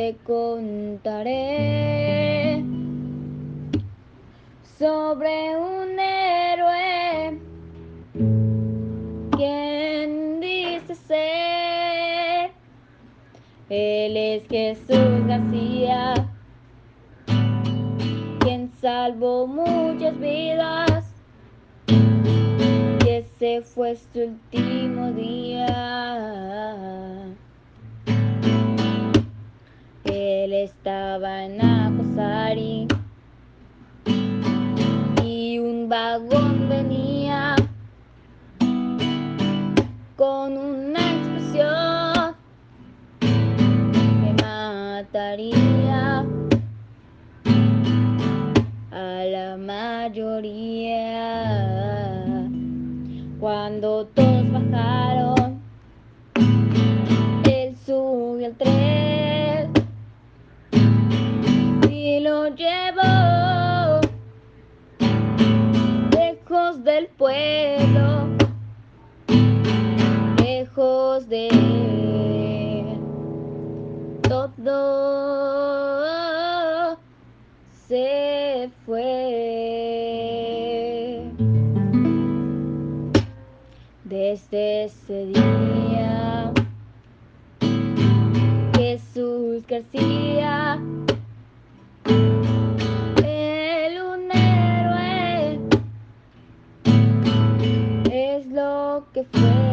te contaré sobre un héroe quien dice ser. Él es Jesús García, quien salvó muchas vidas. Y ese fue su último día. Estaba en Acosari y un vagón venía con una explosión que mataría a la mayoría. Cuando todos bajaron, llevó lejos del pueblo, lejos de todo se fue. Desde ese día, Jesús García que fue.